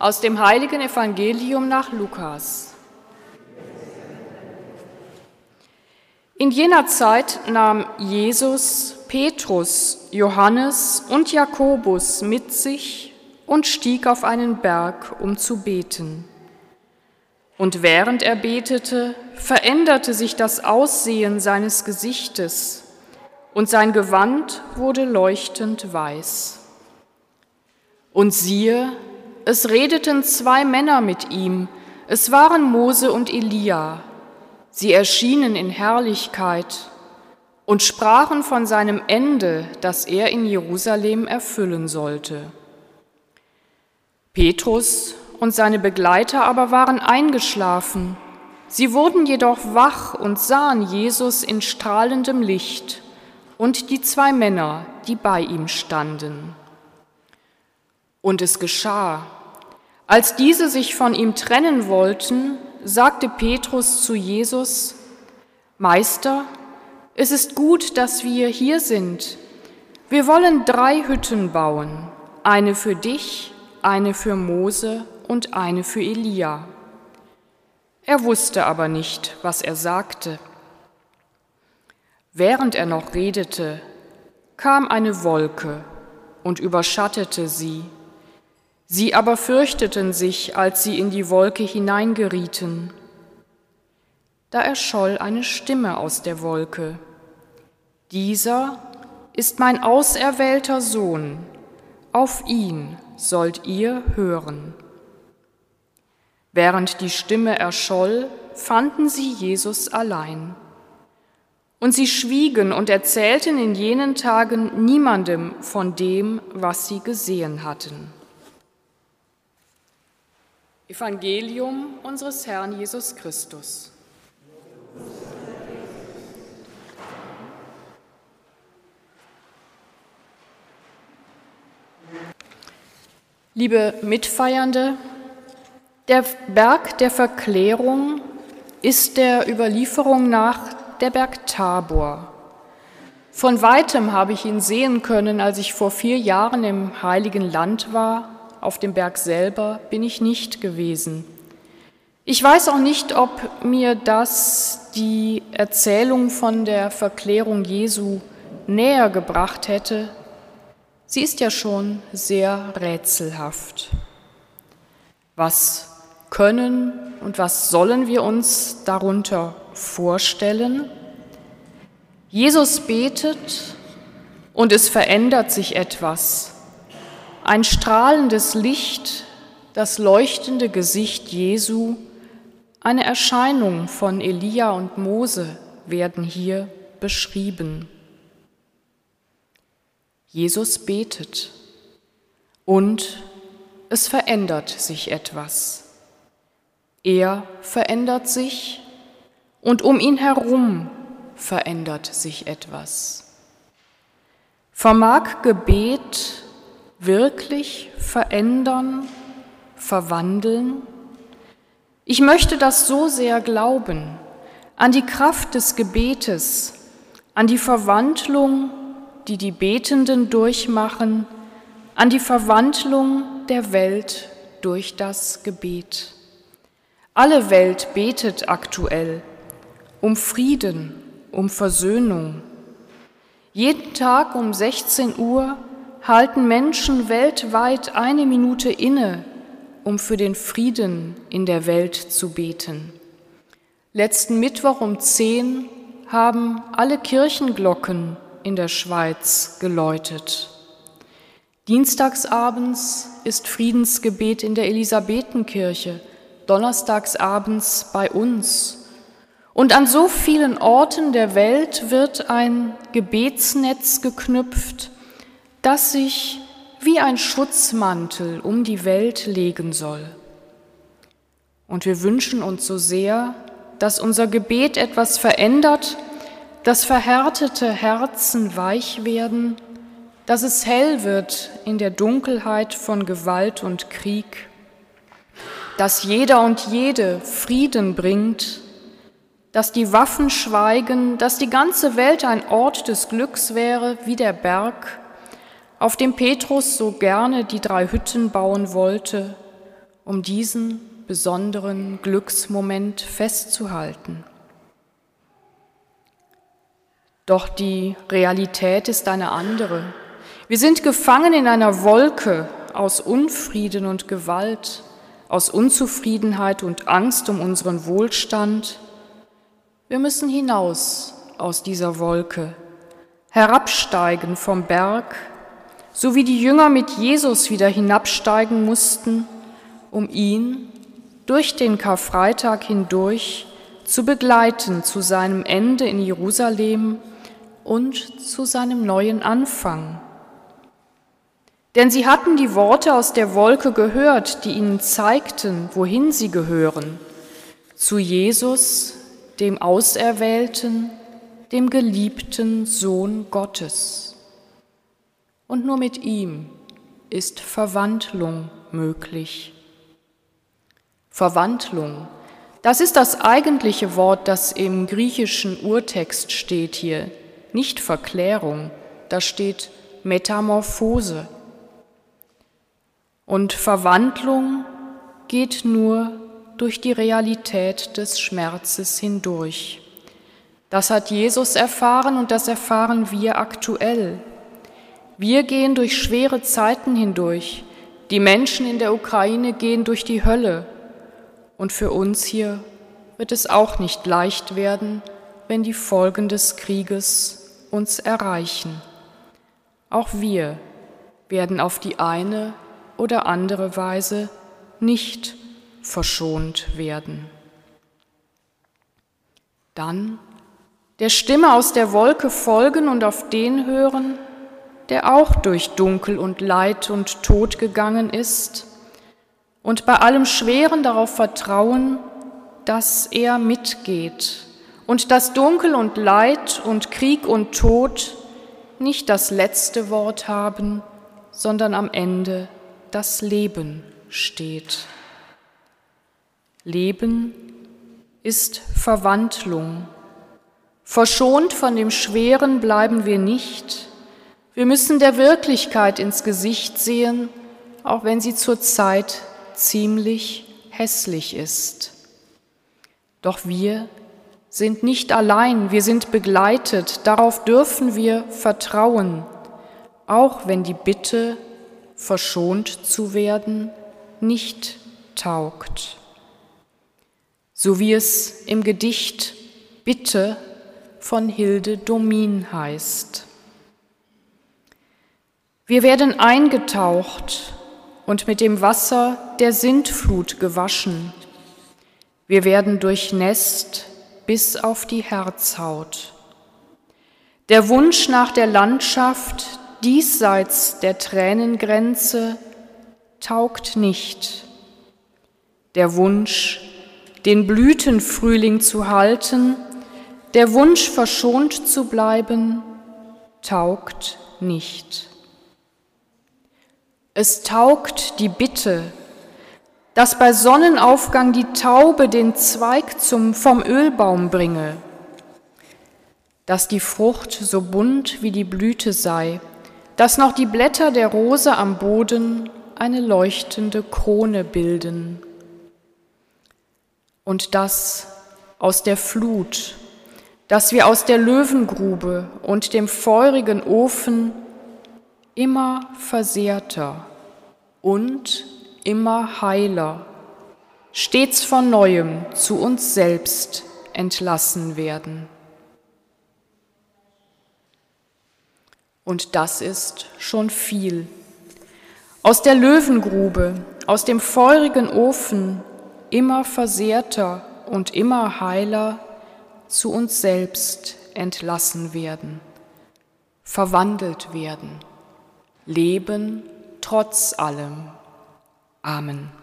Aus dem heiligen Evangelium nach Lukas. In jener Zeit nahm Jesus Petrus, Johannes und Jakobus mit sich und stieg auf einen Berg, um zu beten. Und während er betete, veränderte sich das Aussehen seines Gesichtes, und sein Gewand wurde leuchtend weiß. Und siehe, es redeten zwei Männer mit ihm, es waren Mose und Elia. Sie erschienen in Herrlichkeit und sprachen von seinem Ende, das er in Jerusalem erfüllen sollte. Petrus und seine Begleiter aber waren eingeschlafen. Sie wurden jedoch wach und sahen Jesus in strahlendem Licht und die zwei Männer, die bei ihm standen. Und es geschah, als diese sich von ihm trennen wollten, sagte Petrus zu Jesus, Meister, es ist gut, dass wir hier sind. Wir wollen drei Hütten bauen, eine für dich, eine für Mose und eine für Elia. Er wusste aber nicht, was er sagte. Während er noch redete, kam eine Wolke und überschattete sie. Sie aber fürchteten sich, als sie in die Wolke hineingerieten. Da erscholl eine Stimme aus der Wolke. Dieser ist mein auserwählter Sohn, auf ihn sollt ihr hören. Während die Stimme erscholl, fanden sie Jesus allein. Und sie schwiegen und erzählten in jenen Tagen niemandem von dem, was sie gesehen hatten. Evangelium unseres Herrn Jesus Christus. Liebe Mitfeiernde, der Berg der Verklärung ist der Überlieferung nach der Berg Tabor. Von weitem habe ich ihn sehen können, als ich vor vier Jahren im Heiligen Land war auf dem Berg selber bin ich nicht gewesen. Ich weiß auch nicht, ob mir das die Erzählung von der Verklärung Jesu näher gebracht hätte. Sie ist ja schon sehr rätselhaft. Was können und was sollen wir uns darunter vorstellen? Jesus betet und es verändert sich etwas. Ein strahlendes Licht, das leuchtende Gesicht Jesu, eine Erscheinung von Elia und Mose werden hier beschrieben. Jesus betet und es verändert sich etwas. Er verändert sich und um ihn herum verändert sich etwas. Vermag Gebet wirklich verändern, verwandeln? Ich möchte das so sehr glauben, an die Kraft des Gebetes, an die Verwandlung, die die Betenden durchmachen, an die Verwandlung der Welt durch das Gebet. Alle Welt betet aktuell um Frieden, um Versöhnung. Jeden Tag um 16 Uhr halten Menschen weltweit eine Minute inne, um für den Frieden in der Welt zu beten. Letzten Mittwoch um zehn haben alle Kirchenglocken in der Schweiz geläutet. Dienstagsabends ist Friedensgebet in der Elisabethenkirche, donnerstagsabends bei uns. Und an so vielen Orten der Welt wird ein Gebetsnetz geknüpft, das sich wie ein Schutzmantel um die Welt legen soll. Und wir wünschen uns so sehr, dass unser Gebet etwas verändert, dass verhärtete Herzen weich werden, dass es hell wird in der Dunkelheit von Gewalt und Krieg, dass jeder und jede Frieden bringt, dass die Waffen schweigen, dass die ganze Welt ein Ort des Glücks wäre wie der Berg, auf dem Petrus so gerne die drei Hütten bauen wollte um diesen besonderen Glücksmoment festzuhalten. Doch die Realität ist eine andere. Wir sind gefangen in einer Wolke aus Unfrieden und Gewalt, aus Unzufriedenheit und Angst um unseren Wohlstand. Wir müssen hinaus aus dieser Wolke, herabsteigen vom Berg, so wie die Jünger mit Jesus wieder hinabsteigen mussten, um ihn durch den Karfreitag hindurch zu begleiten zu seinem Ende in Jerusalem und zu seinem neuen Anfang. Denn sie hatten die Worte aus der Wolke gehört, die ihnen zeigten, wohin sie gehören, zu Jesus, dem Auserwählten, dem geliebten Sohn Gottes. Und nur mit ihm ist Verwandlung möglich. Verwandlung, das ist das eigentliche Wort, das im griechischen Urtext steht hier, nicht Verklärung, da steht Metamorphose. Und Verwandlung geht nur durch die Realität des Schmerzes hindurch. Das hat Jesus erfahren und das erfahren wir aktuell. Wir gehen durch schwere Zeiten hindurch. Die Menschen in der Ukraine gehen durch die Hölle. Und für uns hier wird es auch nicht leicht werden, wenn die Folgen des Krieges uns erreichen. Auch wir werden auf die eine oder andere Weise nicht verschont werden. Dann der Stimme aus der Wolke folgen und auf den hören, der auch durch Dunkel und Leid und Tod gegangen ist und bei allem Schweren darauf vertrauen, dass er mitgeht und dass Dunkel und Leid und Krieg und Tod nicht das letzte Wort haben, sondern am Ende das Leben steht. Leben ist Verwandlung. Verschont von dem Schweren bleiben wir nicht. Wir müssen der Wirklichkeit ins Gesicht sehen, auch wenn sie zur Zeit ziemlich hässlich ist. Doch wir sind nicht allein, wir sind begleitet, darauf dürfen wir vertrauen, auch wenn die Bitte, verschont zu werden, nicht taugt. So wie es im Gedicht Bitte von Hilde Domin heißt. Wir werden eingetaucht und mit dem Wasser der Sintflut gewaschen. Wir werden durchnässt bis auf die Herzhaut. Der Wunsch nach der Landschaft diesseits der Tränengrenze taugt nicht. Der Wunsch, den Blütenfrühling zu halten, der Wunsch verschont zu bleiben, taugt nicht. Es taugt die Bitte, dass bei Sonnenaufgang die Taube den Zweig zum, vom Ölbaum bringe, dass die Frucht so bunt wie die Blüte sei, dass noch die Blätter der Rose am Boden eine leuchtende Krone bilden und dass aus der Flut, dass wir aus der Löwengrube und dem feurigen Ofen immer versehrter und immer heiler, stets von neuem zu uns selbst entlassen werden. Und das ist schon viel. Aus der Löwengrube, aus dem feurigen Ofen, immer versehrter und immer heiler zu uns selbst entlassen werden, verwandelt werden. Leben trotz allem. Amen.